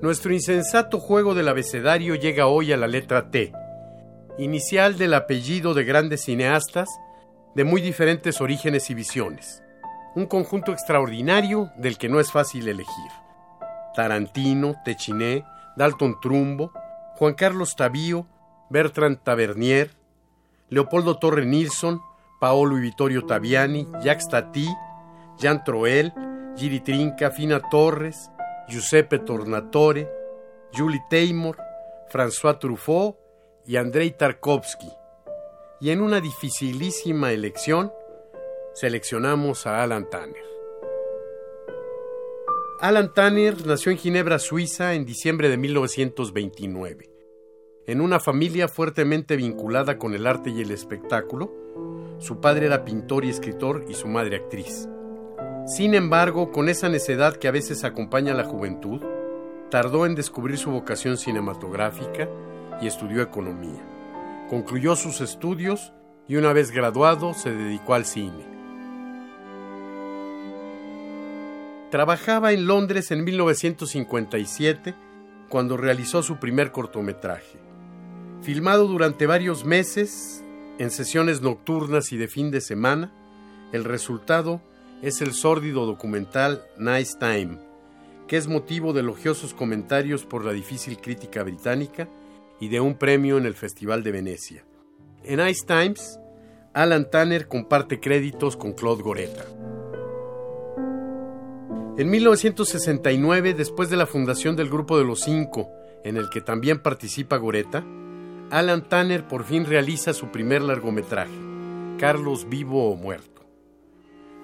Nuestro insensato juego del abecedario llega hoy a la letra T, inicial del apellido de grandes cineastas de muy diferentes orígenes y visiones. Un conjunto extraordinario del que no es fácil elegir. Tarantino, Techiné, Dalton Trumbo, Juan Carlos Tavío, Bertrand Tavernier, Leopoldo Torre Nilsson, Paolo y Vittorio Taviani, Jacques Tati, Jean Troel, Giri Trinca, Fina Torres, Giuseppe Tornatore, Julie Taymor, François Truffaut y Andrei Tarkovsky. Y en una dificilísima elección, seleccionamos a Alan Tanner. Alan Tanner nació en Ginebra, Suiza, en diciembre de 1929. En una familia fuertemente vinculada con el arte y el espectáculo, su padre era pintor y escritor y su madre actriz. Sin embargo, con esa necedad que a veces acompaña a la juventud, tardó en descubrir su vocación cinematográfica y estudió economía. Concluyó sus estudios y una vez graduado se dedicó al cine. Trabajaba en Londres en 1957 cuando realizó su primer cortometraje. Filmado durante varios meses, en sesiones nocturnas y de fin de semana, el resultado es el sórdido documental Nice Time, que es motivo de elogiosos comentarios por la difícil crítica británica y de un premio en el Festival de Venecia. En Nice Times, Alan Tanner comparte créditos con Claude Goreta. En 1969, después de la fundación del Grupo de los Cinco, en el que también participa Goreta, Alan Tanner por fin realiza su primer largometraje, Carlos Vivo o Muerto.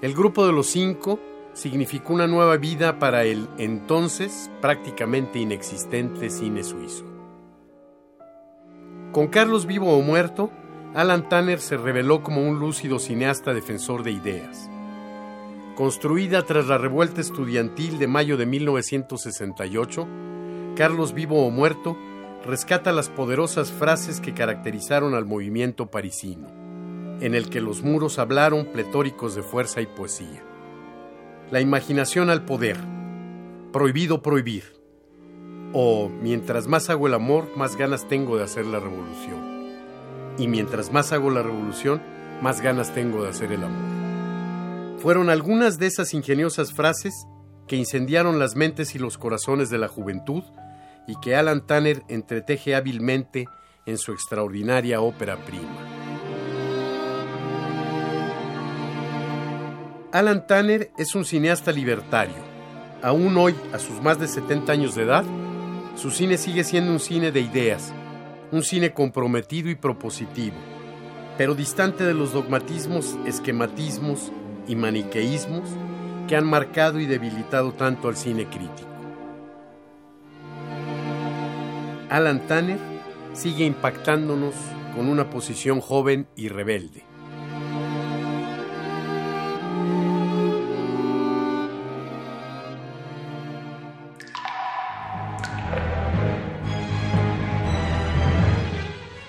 El grupo de los cinco significó una nueva vida para el entonces prácticamente inexistente cine suizo. Con Carlos vivo o muerto, Alan Tanner se reveló como un lúcido cineasta defensor de ideas. Construida tras la revuelta estudiantil de mayo de 1968, Carlos vivo o muerto rescata las poderosas frases que caracterizaron al movimiento parisino en el que los muros hablaron pletóricos de fuerza y poesía. La imaginación al poder, prohibido prohibir, o mientras más hago el amor, más ganas tengo de hacer la revolución. Y mientras más hago la revolución, más ganas tengo de hacer el amor. Fueron algunas de esas ingeniosas frases que incendiaron las mentes y los corazones de la juventud y que Alan Tanner entreteje hábilmente en su extraordinaria ópera prima. Alan Tanner es un cineasta libertario. Aún hoy, a sus más de 70 años de edad, su cine sigue siendo un cine de ideas, un cine comprometido y propositivo, pero distante de los dogmatismos, esquematismos y maniqueísmos que han marcado y debilitado tanto al cine crítico. Alan Tanner sigue impactándonos con una posición joven y rebelde.